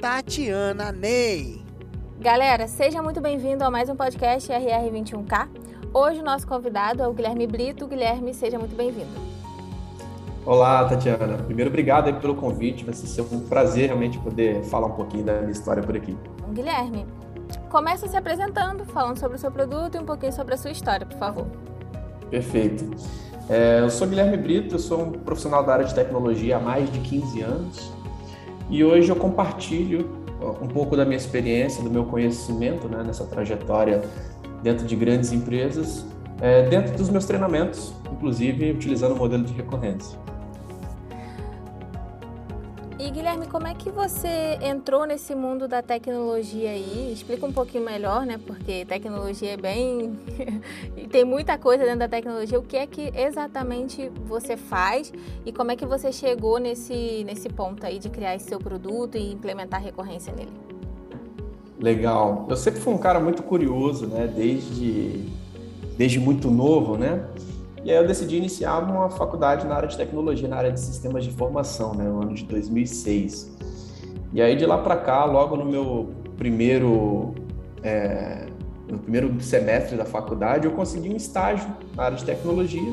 Tatiana Ney. Galera, seja muito bem-vindo a mais um podcast RR21K. Hoje o nosso convidado é o Guilherme Brito. Guilherme, seja muito bem-vindo. Olá, Tatiana. Primeiro, obrigado pelo convite. Vai ser um prazer realmente poder falar um pouquinho da minha história por aqui. Guilherme, começa se apresentando, falando sobre o seu produto e um pouquinho sobre a sua história, por favor. Perfeito. É, eu sou Guilherme Brito, eu sou um profissional da área de tecnologia há mais de 15 anos. E hoje eu compartilho um pouco da minha experiência, do meu conhecimento né, nessa trajetória dentro de grandes empresas, é, dentro dos meus treinamentos, inclusive utilizando o modelo de recorrência. E Guilherme, como é que você entrou nesse mundo da tecnologia aí? Explica um pouquinho melhor, né? Porque tecnologia é bem. tem muita coisa dentro da tecnologia. O que é que exatamente você faz e como é que você chegou nesse, nesse ponto aí de criar esse seu produto e implementar recorrência nele? Legal. Eu sempre fui um cara muito curioso, né? Desde, desde muito novo, né? E aí eu decidi iniciar uma faculdade na área de tecnologia, na área de sistemas de informação, né, no ano de 2006. E aí de lá para cá, logo no meu primeiro é, no primeiro semestre da faculdade, eu consegui um estágio na área de tecnologia.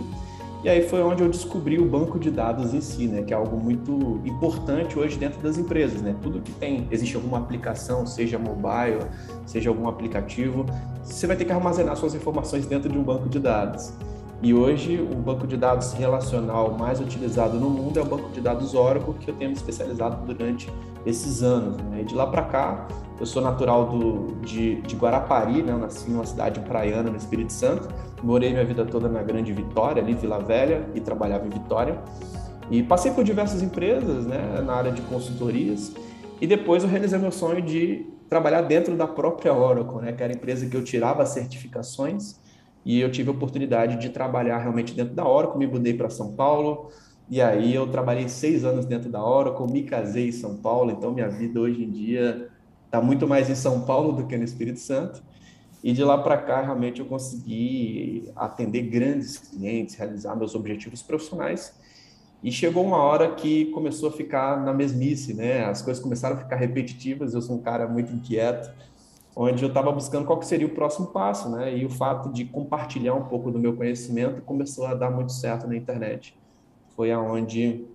E aí foi onde eu descobri o banco de dados em si, né, que é algo muito importante hoje dentro das empresas, né? Tudo que tem, existe alguma aplicação, seja mobile, seja algum aplicativo, você vai ter que armazenar suas informações dentro de um banco de dados. E hoje o banco de dados relacional mais utilizado no mundo é o banco de dados Oracle, que eu tenho me especializado durante esses anos. Né? E de lá para cá, eu sou natural do, de, de Guarapari, né? nasci numa cidade praiana no Espírito Santo, morei minha vida toda na Grande Vitória, ali Vila Velha, e trabalhava em Vitória. E passei por diversas empresas né? na área de consultorias, e depois eu realizei meu sonho de trabalhar dentro da própria Oracle, né? que era a empresa que eu tirava certificações e eu tive a oportunidade de trabalhar realmente dentro da Oracle, me mudei para São Paulo, e aí eu trabalhei seis anos dentro da Oracle, me casei em São Paulo, então minha vida hoje em dia está muito mais em São Paulo do que no Espírito Santo. E de lá para cá, realmente, eu consegui atender grandes clientes, realizar meus objetivos profissionais. E chegou uma hora que começou a ficar na mesmice, né? As coisas começaram a ficar repetitivas. Eu sou um cara muito inquieto onde eu estava buscando qual que seria o próximo passo, né? E o fato de compartilhar um pouco do meu conhecimento começou a dar muito certo na internet. Foi aonde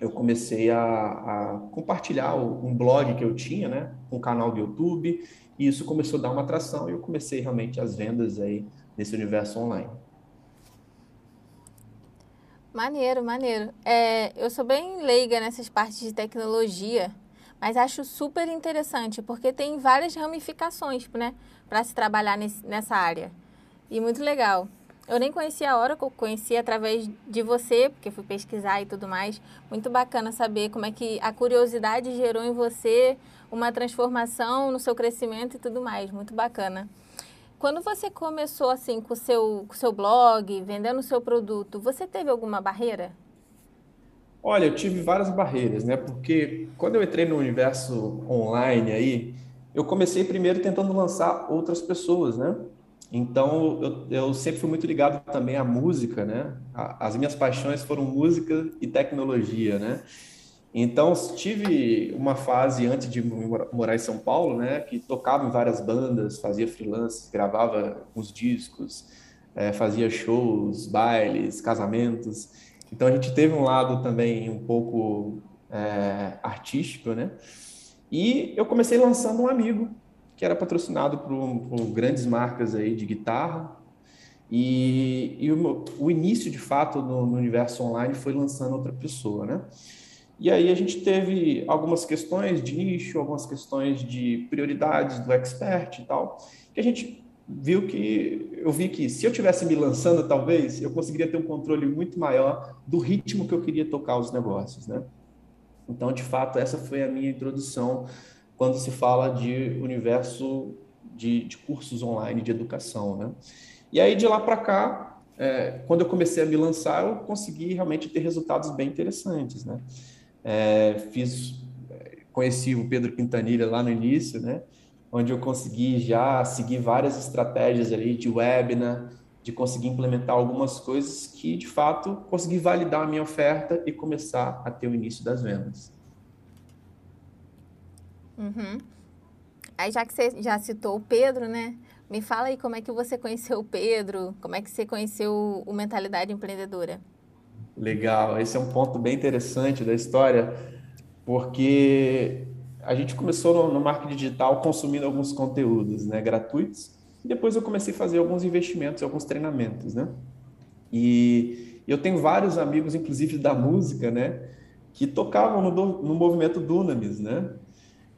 eu comecei a, a compartilhar um blog que eu tinha, né? Um canal do YouTube, e isso começou a dar uma atração e eu comecei realmente as vendas aí nesse universo online. Maneiro, maneiro. É, eu sou bem leiga nessas partes de tecnologia. Mas acho super interessante, porque tem várias ramificações, né, para se trabalhar nesse, nessa área. E muito legal. Eu nem conhecia a Oracle, conheci através de você, porque fui pesquisar e tudo mais. Muito bacana saber como é que a curiosidade gerou em você uma transformação no seu crescimento e tudo mais. Muito bacana. Quando você começou assim com o seu, com o seu blog, vendendo o seu produto, você teve alguma barreira? Olha, eu tive várias barreiras, né? Porque quando eu entrei no universo online aí, eu comecei primeiro tentando lançar outras pessoas, né? Então, eu, eu sempre fui muito ligado também à música, né? As minhas paixões foram música e tecnologia, né? Então, tive uma fase antes de morar em São Paulo, né? Que tocava em várias bandas, fazia freelance, gravava uns discos, é, fazia shows, bailes, casamentos. Então a gente teve um lado também um pouco é, artístico, né? E eu comecei lançando um amigo que era patrocinado por, por grandes marcas aí de guitarra. E, e o, o, início, de fato, no, no, universo online foi lançando outra pessoa, né? E aí a gente teve algumas questões de nicho, algumas questões de prioridades do expert e tal, que a gente viu que eu vi que se eu tivesse me lançando, talvez eu conseguiria ter um controle muito maior do ritmo que eu queria tocar os negócios, né? Então, de fato, essa foi a minha introdução quando se fala de universo de, de cursos online de educação, né? E aí de lá para cá, é, quando eu comecei a me lançar, eu consegui realmente ter resultados bem interessantes, né? É, fiz, conheci o Pedro Quintanilha lá no início, né? Onde eu consegui já seguir várias estratégias ali de webinar, de conseguir implementar algumas coisas que, de fato, consegui validar a minha oferta e começar a ter o início das vendas. Uhum. Aí, já que você já citou o Pedro, né? Me fala aí como é que você conheceu o Pedro, como é que você conheceu o Mentalidade Empreendedora. Legal, esse é um ponto bem interessante da história, porque a gente começou no, no marketing digital consumindo alguns conteúdos né, gratuitos, e depois eu comecei a fazer alguns investimentos, alguns treinamentos, né? E eu tenho vários amigos, inclusive da música, né, que tocavam no, no movimento Dunamis, né?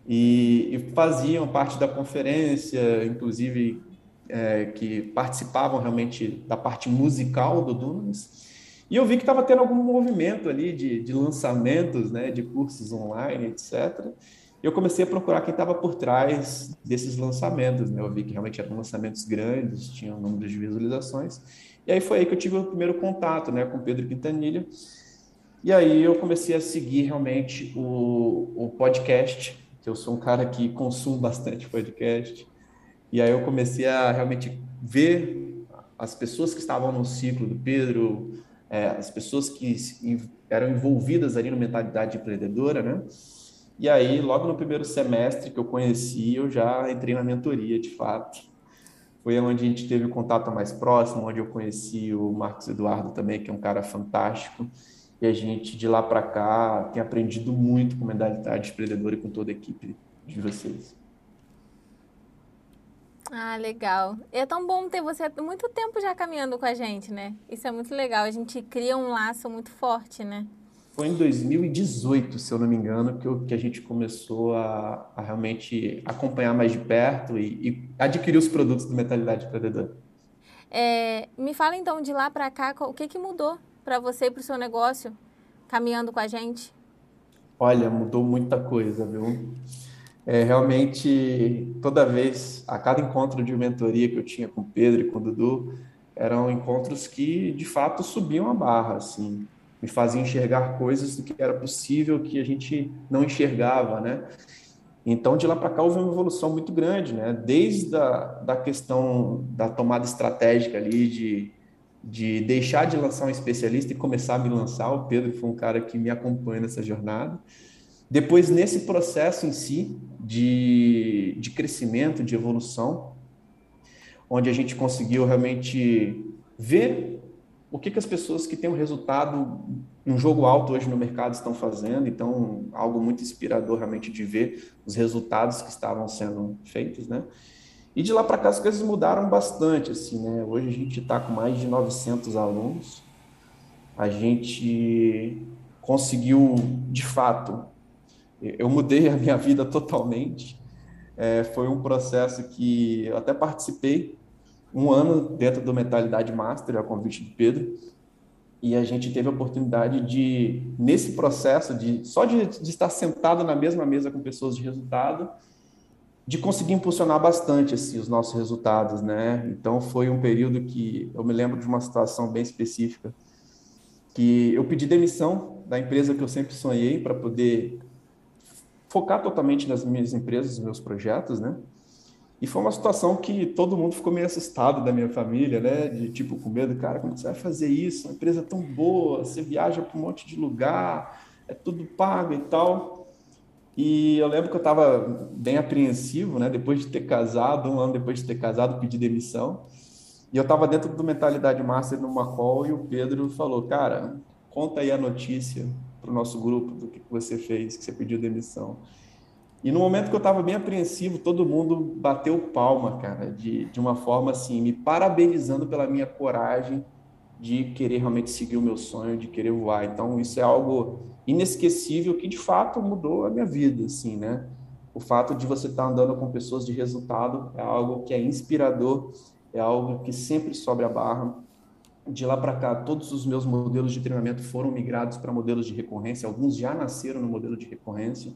e, e faziam parte da conferência, inclusive é, que participavam realmente da parte musical do Dunamis. E eu vi que estava tendo algum movimento ali de, de lançamentos, né, de cursos online, etc. E eu comecei a procurar quem estava por trás desses lançamentos. Né? Eu vi que realmente eram lançamentos grandes, tinham números de visualizações. E aí foi aí que eu tive o primeiro contato né, com Pedro Quintanilha. E aí eu comecei a seguir realmente o, o podcast que eu sou um cara que consumo bastante podcast. E aí eu comecei a realmente ver as pessoas que estavam no ciclo do Pedro, é, as pessoas que eram envolvidas ali na mentalidade empreendedora, né? E aí, logo no primeiro semestre que eu conheci, eu já entrei na mentoria, de fato. Foi onde a gente teve o contato mais próximo, onde eu conheci o Marcos Eduardo também, que é um cara fantástico. E a gente, de lá para cá, tem aprendido muito com modalidade empreendedora e com toda a equipe de vocês. Ah, legal. É tão bom ter você há muito tempo já caminhando com a gente, né? Isso é muito legal. A gente cria um laço muito forte, né? Foi em 2018, se eu não me engano, que, eu, que a gente começou a, a, realmente acompanhar mais de perto e, e adquirir os produtos do Mentalidade Empreendedora. É, me fala então de lá para cá, o que, que mudou para você e para o seu negócio, caminhando com a gente? Olha, mudou muita coisa, viu? É, realmente, toda vez, a cada encontro de mentoria que eu tinha com o Pedro e com o Dudu, eram encontros que, de fato, subiam a barra, assim, me faziam enxergar coisas do que era possível que a gente não enxergava, né? Então, de lá para cá, houve uma evolução muito grande, né? Desde a da questão da tomada estratégica ali, de de deixar de lançar um especialista e começar a me lançar. O Pedro foi um cara que me acompanha nessa jornada. Depois, nesse processo em si de, de crescimento, de evolução, onde a gente conseguiu realmente ver o que, que as pessoas que têm um resultado, um jogo alto hoje no mercado estão fazendo. Então, algo muito inspirador realmente de ver os resultados que estavam sendo feitos, né? E de lá para cá as coisas mudaram bastante, assim, né? Hoje a gente está com mais de 900 alunos. A gente conseguiu, de fato, eu mudei a minha vida totalmente. É, foi um processo que eu até participei um ano dentro do Mentalidade Master, a convite do Pedro, e a gente teve a oportunidade de, nesse processo, de só de, de estar sentado na mesma mesa com pessoas de resultado, de conseguir impulsionar bastante assim, os nossos resultados, né? Então foi um período que eu me lembro de uma situação bem específica que eu pedi demissão da empresa que eu sempre sonhei para poder focar totalmente nas minhas empresas, nos meus projetos, né? E foi uma situação que todo mundo ficou meio assustado da minha família, né? De tipo, com medo, cara, como você vai fazer isso? Uma empresa tão boa, você viaja para um monte de lugar, é tudo pago e tal. E eu lembro que eu estava bem apreensivo, né? Depois de ter casado, um ano depois de ter casado, pedi demissão. E eu estava dentro do Mentalidade Master numa call e o Pedro falou, cara, conta aí a notícia para o nosso grupo do que você fez, que você pediu demissão. E no momento que eu estava bem apreensivo, todo mundo bateu palma, cara, de, de uma forma assim, me parabenizando pela minha coragem de querer realmente seguir o meu sonho, de querer voar. Então, isso é algo inesquecível que de fato mudou a minha vida, assim, né? O fato de você estar andando com pessoas de resultado é algo que é inspirador, é algo que sempre sobe a barra. De lá para cá, todos os meus modelos de treinamento foram migrados para modelos de recorrência, alguns já nasceram no modelo de recorrência.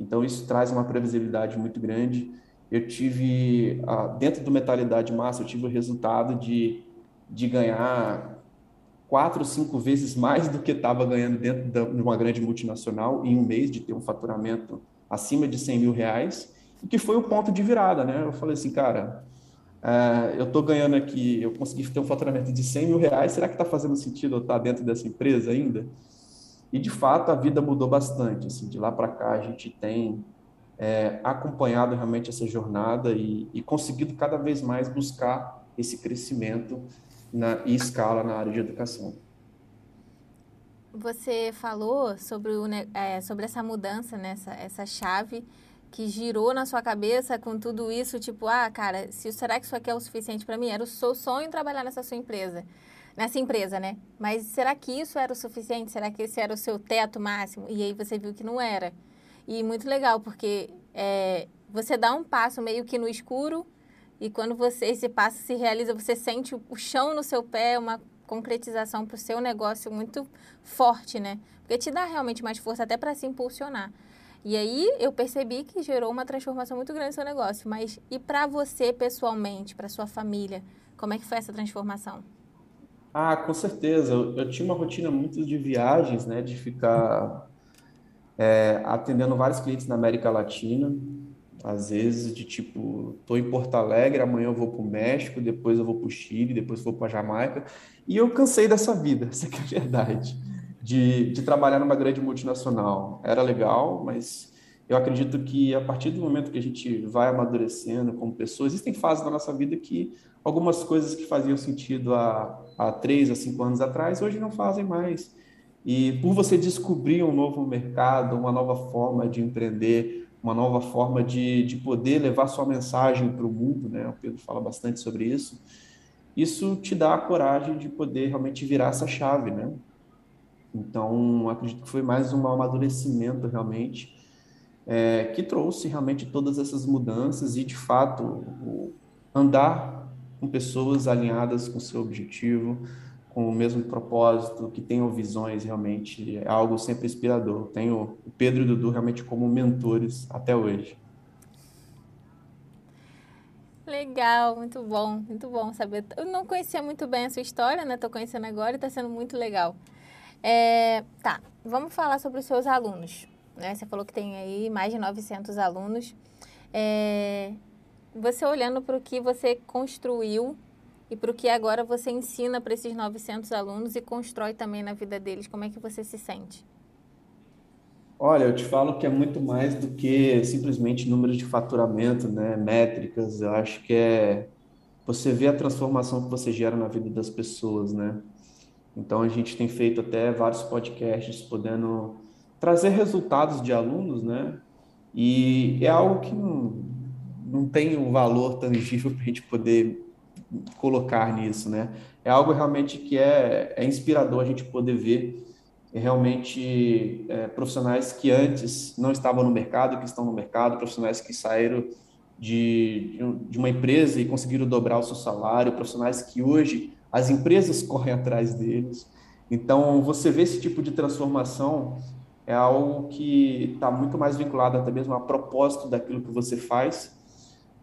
Então, isso traz uma previsibilidade muito grande. Eu tive, dentro do Metalidade Massa, eu tive o resultado de, de ganhar quatro, cinco vezes mais do que estava ganhando dentro de uma grande multinacional em um mês, de ter um faturamento acima de 100 mil reais, e que foi o ponto de virada, né? Eu falei assim, cara, é, eu estou ganhando aqui, eu consegui ter um faturamento de 100 mil reais, será que está fazendo sentido eu estar tá dentro dessa empresa ainda? E, de fato, a vida mudou bastante. Assim, de lá para cá, a gente tem é, acompanhado realmente essa jornada e, e, conseguido cada vez mais buscar esse crescimento na, e escala na área de educação. Você falou sobre, o, é, sobre essa mudança, né, essa, essa chave que girou na sua cabeça com tudo isso, tipo, ah, cara, se, será que isso aqui é o suficiente para mim? Era o seu sonho trabalhar nessa sua empresa nessa empresa, né? Mas será que isso era o suficiente? Será que esse era o seu teto máximo? E aí você viu que não era. E muito legal, porque é, você dá um passo meio que no escuro e quando você esse passo se realiza, você sente o chão no seu pé, uma concretização para o seu negócio muito forte, né? Porque te dá realmente mais força até para se impulsionar. E aí eu percebi que gerou uma transformação muito grande no seu negócio. Mas e para você pessoalmente, para sua família, como é que foi essa transformação? Ah, com certeza. Eu, eu tinha uma rotina muito de viagens, né? De ficar é, atendendo vários clientes na América Latina. Às vezes, de tipo, tô em Porto Alegre, amanhã eu vou para o México, depois eu vou para o Chile, depois vou para Jamaica. E eu cansei dessa vida, essa é a verdade, de, de trabalhar numa grande multinacional. Era legal, mas eu acredito que a partir do momento que a gente vai amadurecendo como pessoa, existem fases da nossa vida que algumas coisas que faziam sentido há, há três a cinco anos atrás, hoje não fazem mais. E por você descobrir um novo mercado, uma nova forma de empreender, uma nova forma de, de poder levar sua mensagem para o mundo, né? O Pedro fala bastante sobre isso. Isso te dá a coragem de poder realmente virar essa chave, né? Então, acredito que foi mais um amadurecimento realmente é, que trouxe realmente todas essas mudanças e, de fato, andar com pessoas alinhadas com seu objetivo, com o mesmo propósito, que tenham visões realmente, é algo sempre inspirador. Tenho o Pedro e o Dudu realmente como mentores até hoje. Legal, muito bom, muito bom saber. Eu não conhecia muito bem a sua história, né? Estou conhecendo agora e está sendo muito legal. É, tá, vamos falar sobre os seus alunos. Né? Você falou que tem aí mais de 900 alunos. É, você olhando para o que você construiu e para o que agora você ensina para esses 900 alunos e constrói também na vida deles, como é que você se sente? Olha, eu te falo que é muito mais do que simplesmente números de faturamento, né, métricas. Eu acho que é você vê a transformação que você gera na vida das pessoas, né? Então a gente tem feito até vários podcasts podendo trazer resultados de alunos, né? E é algo que não tem um valor tangível para a gente poder colocar nisso, né? É algo realmente que é, é inspirador a gente poder ver realmente é, profissionais que antes não estavam no mercado, que estão no mercado, profissionais que saíram de, de uma empresa e conseguiram dobrar o seu salário, profissionais que hoje as empresas correm atrás deles. Então, você vê esse tipo de transformação é algo que está muito mais vinculado até mesmo a propósito daquilo que você faz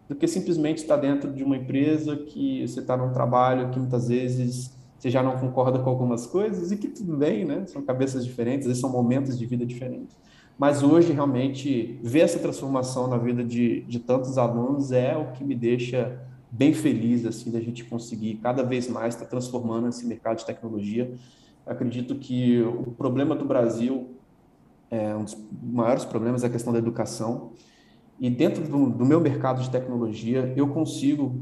do que simplesmente estar dentro de uma empresa que você está num trabalho que muitas vezes você já não concorda com algumas coisas e que tudo bem, né? São cabeças diferentes, são momentos de vida diferentes. Mas hoje, realmente, ver essa transformação na vida de, de tantos alunos é o que me deixa bem feliz, assim, da gente conseguir cada vez mais estar transformando esse mercado de tecnologia. Acredito que o problema do Brasil, é um dos maiores problemas é a questão da educação. E dentro do, do meu mercado de tecnologia, eu consigo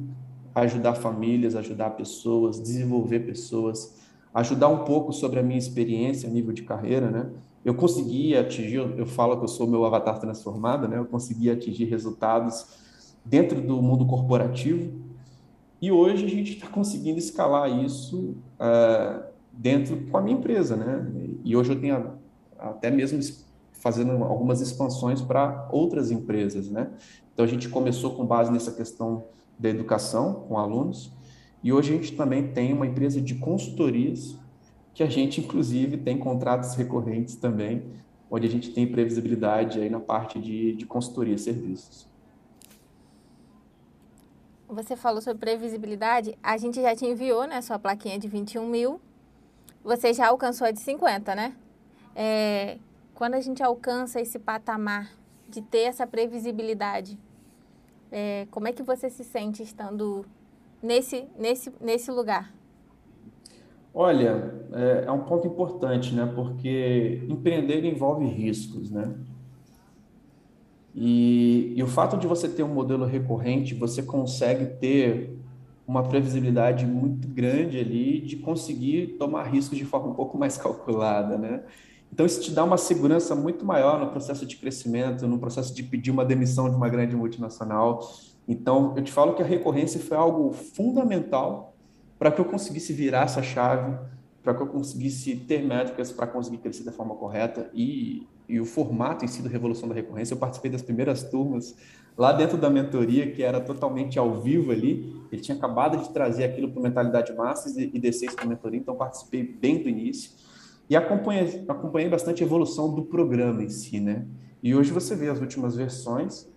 ajudar famílias, ajudar pessoas, desenvolver pessoas, ajudar um pouco sobre a minha experiência a nível de carreira, né? Eu consegui atingir, eu falo que eu sou meu avatar transformado, né? Eu consegui atingir resultados dentro do mundo corporativo e hoje a gente está conseguindo escalar isso uh, dentro com a minha empresa, né? E hoje eu tenho até mesmo fazendo algumas expansões para outras empresas, né? Então a gente começou com base nessa questão da educação com alunos e hoje a gente também tem uma empresa de consultorias que a gente inclusive tem contratos recorrentes também onde a gente tem previsibilidade aí na parte de, de consultoria e serviços. Você falou sobre previsibilidade, a gente já te enviou, né, sua plaquinha de 21 mil, você já alcançou a de 50, né? É, quando a gente alcança esse patamar de ter essa previsibilidade, é, como é que você se sente estando nesse, nesse, nesse lugar? Olha, é, é um ponto importante, né? Porque empreender envolve riscos, né? E, e, o fato de você ter um modelo recorrente, você consegue ter uma previsibilidade muito grande ali de conseguir tomar riscos de forma um pouco mais calculada, né? Então, isso te dá uma segurança muito maior no processo de crescimento, no processo de pedir uma demissão de uma grande multinacional. Então, eu te falo que a recorrência foi algo fundamental para que eu conseguisse virar essa chave, para que eu conseguisse ter métricas para conseguir crescer da forma correta e e o formato em si da Revolução da Recorrência. Eu participei das primeiras turmas lá dentro da mentoria, que era totalmente ao vivo ali. Ele tinha acabado de trazer aquilo para Mentalidade Masters e, descer isso para mentoria, então participei bem do início. E acompanhei, acompanhei bastante a evolução do programa em si, né? E hoje você vê as últimas versões,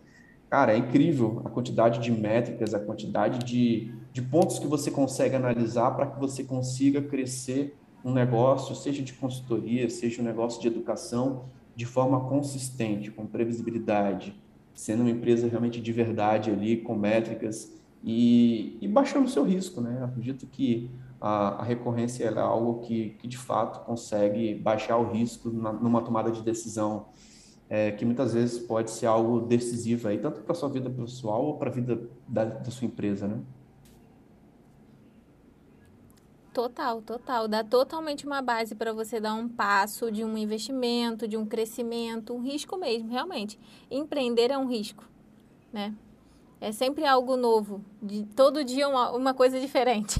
cara, é incrível a quantidade de métricas, a quantidade de, de pontos que você consegue analisar para que você consiga crescer um negócio, seja de consultoria, seja um negócio de educação, de forma consistente, com previsibilidade, sendo uma empresa realmente de verdade ali, com métricas e, e baixando o seu risco, né? Eu acredito que a, a recorrência é algo que, que, de fato, consegue baixar o risco na, numa tomada de decisão, é, que muitas vezes pode ser algo decisivo aí, tanto para a sua vida pessoal ou para a vida da, da sua empresa, né? Total, total. Dá totalmente uma base para você dar um passo de um investimento, de um crescimento, um risco mesmo, realmente. Empreender é um risco, né? É sempre algo novo, de todo dia uma, uma coisa diferente.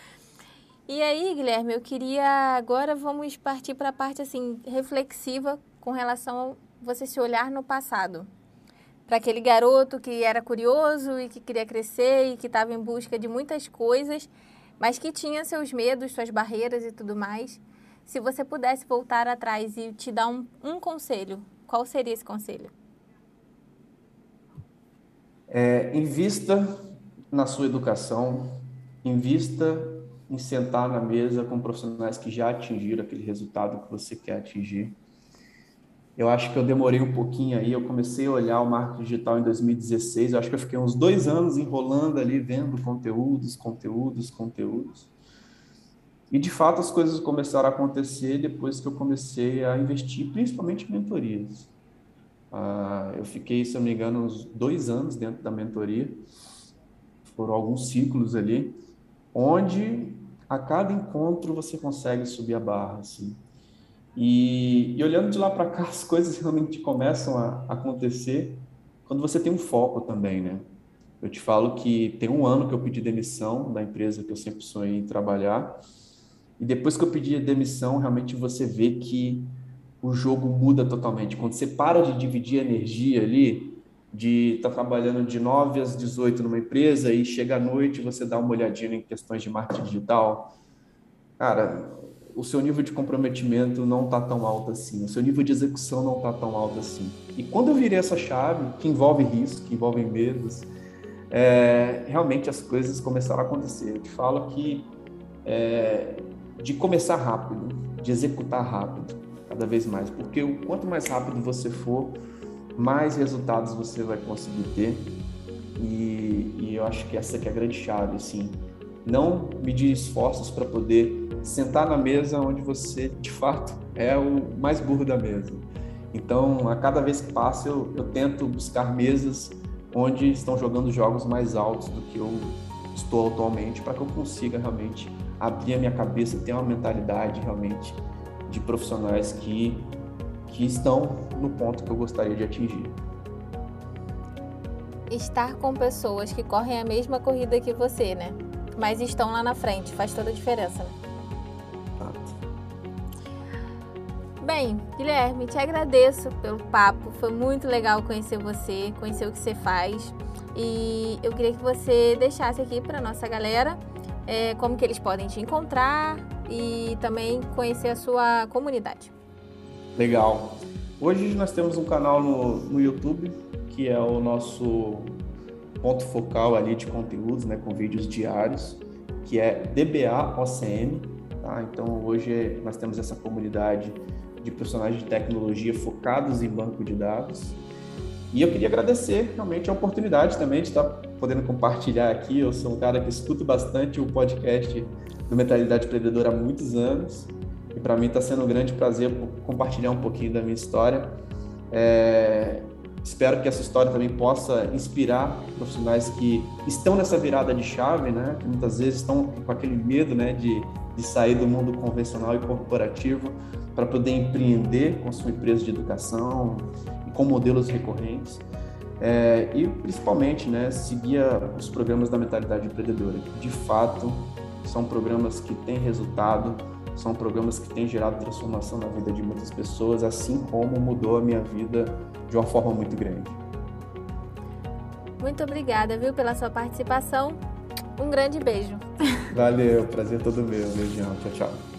e aí, Guilherme, eu queria agora vamos partir para a parte assim reflexiva com relação a você se olhar no passado. Para aquele garoto que era curioso e que queria crescer e que estava em busca de muitas coisas mas que tinha seus medos, suas barreiras e tudo mais. Se você pudesse voltar atrás e te dar um, um conselho, qual seria esse conselho? É, invista na sua educação, invista em sentar na mesa com profissionais que já atingiram aquele resultado que você quer atingir. Eu acho que eu demorei um pouquinho aí. Eu comecei a olhar o marketing digital em 2016. Eu acho que eu fiquei uns dois anos enrolando ali, vendo conteúdos, conteúdos, conteúdos. E de fato as coisas começaram a acontecer depois que eu comecei a investir, principalmente em mentorias. Ah, eu fiquei, se eu não me engano, uns dois anos dentro da mentoria. Foram alguns ciclos ali, onde a cada encontro você consegue subir a barra, assim. E, e olhando de lá para cá, as coisas realmente começam a acontecer quando você tem um foco também, né? Eu te falo que tem um ano que eu pedi demissão da empresa que eu sempre sonhei em trabalhar. E depois que eu pedi a demissão, realmente você vê que o jogo muda totalmente. Quando você para de dividir energia ali, de estar tá trabalhando de 9 às 18 numa empresa e chega à noite você dá uma olhadinha em questões de marketing digital. Cara, o seu nível de comprometimento não está tão alto assim, o seu nível de execução não está tão alto assim. E quando eu virei essa chave, que envolve risco, que envolve medos, é, realmente as coisas começaram a acontecer. Eu te falo que é, de começar rápido, de executar rápido, cada vez mais, porque o quanto mais rápido você for, mais resultados você vai conseguir ter. E, e eu acho que essa que é a grande chave, assim. Não medir esforços para poder sentar na mesa onde você, de fato, é o mais burro da mesa. Então, a cada vez que passa, eu, eu tento buscar mesas onde estão jogando jogos mais altos do que eu estou atualmente, para que eu consiga realmente abrir a minha cabeça, ter uma mentalidade realmente de profissionais que, que estão no ponto que eu gostaria de atingir. Estar com pessoas que correm a mesma corrida que você, né? Mas estão lá na frente, faz toda a diferença, né? Bem, Guilherme, te agradeço pelo papo. Foi muito legal conhecer você, conhecer o que você faz. E eu queria que você deixasse aqui para nossa galera é, como que eles podem te encontrar e também conhecer a sua comunidade. Legal. Hoje nós temos um canal no, no YouTube, que é o nosso ponto focal ali de conteúdos, né, com vídeos diários, que é DBA OCM. Tá? Então hoje nós temos essa comunidade de profissionais de tecnologia focados em banco de dados. E eu queria agradecer realmente a oportunidade também de estar podendo compartilhar aqui. Eu sou um cara que escuto bastante o podcast do Mentalidade Empreendedora há muitos anos. E para mim está sendo um grande prazer compartilhar um pouquinho da minha história. É, espero que essa história também possa inspirar profissionais que estão nessa virada de chave, né? Que muitas vezes estão com aquele medo, né, de, de sair do mundo convencional e corporativo para poder empreender com sua empresa de educação e com modelos recorrentes. É, e principalmente, né, seguir os programas da mentalidade empreendedora. De fato, são programas que têm resultado, são programas que têm gerado transformação na vida de muitas pessoas, assim como mudou a minha vida de uma forma muito grande. Muito obrigada, viu, pela sua participação. Um grande beijo. Valeu, prazer todo meu. Beijão, tchau, tchau.